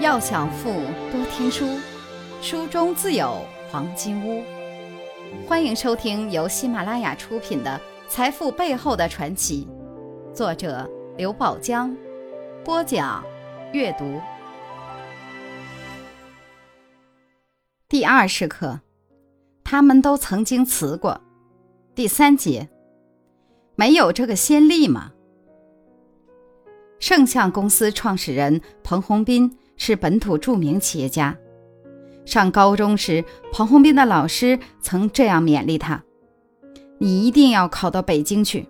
要想富，多听书，书中自有黄金屋。欢迎收听由喜马拉雅出品的《财富背后的传奇》，作者刘宝江，播讲阅读。第二十课，他们都曾经辞过。第三节，没有这个先例吗？圣象公司创始人彭宏斌是本土著名企业家。上高中时，彭宏斌的老师曾这样勉励他：“你一定要考到北京去，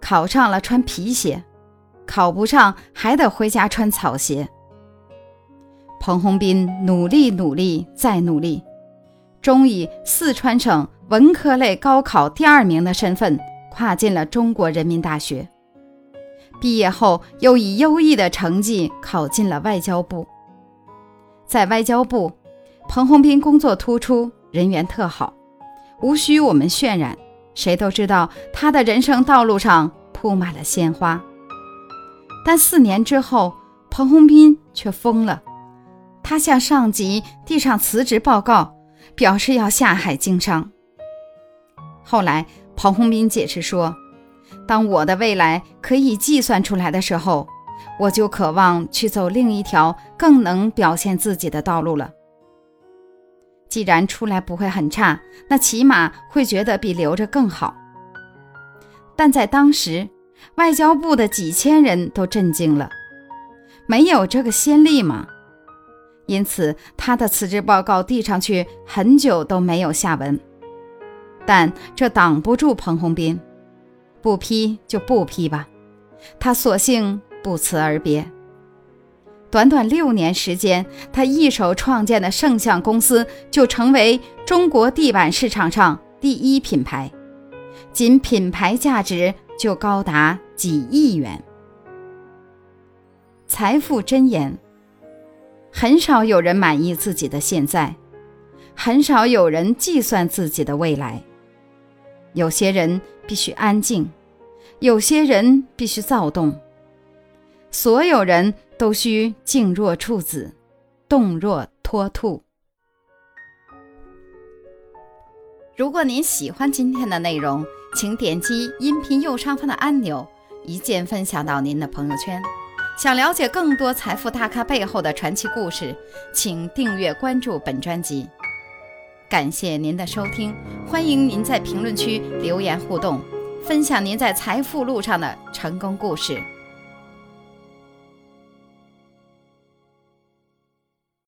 考上了穿皮鞋，考不上还得回家穿草鞋。”彭宏斌努力努力再努力，终以四川省文科类高考第二名的身份跨进了中国人民大学。毕业后，又以优异的成绩考进了外交部。在外交部，彭洪斌工作突出，人缘特好，无需我们渲染，谁都知道他的人生道路上铺满了鲜花。但四年之后，彭洪斌却疯了，他向上级递上辞职报告，表示要下海经商。后来，彭洪斌解释说。当我的未来可以计算出来的时候，我就渴望去走另一条更能表现自己的道路了。既然出来不会很差，那起码会觉得比留着更好。但在当时，外交部的几千人都震惊了，没有这个先例吗？因此，他的辞职报告递上去很久都没有下文。但这挡不住彭洪斌。不批就不批吧，他索性不辞而别。短短六年时间，他一手创建的圣象公司就成为中国地板市场上第一品牌，仅品牌价值就高达几亿元。财富箴言：很少有人满意自己的现在，很少有人计算自己的未来。有些人必须安静，有些人必须躁动，所有人都需静若处子，动若脱兔。如果您喜欢今天的内容，请点击音频右上方的按钮，一键分享到您的朋友圈。想了解更多财富大咖背后的传奇故事，请订阅关注本专辑。感谢您的收听，欢迎您在评论区留言互动，分享您在财富路上的成功故事。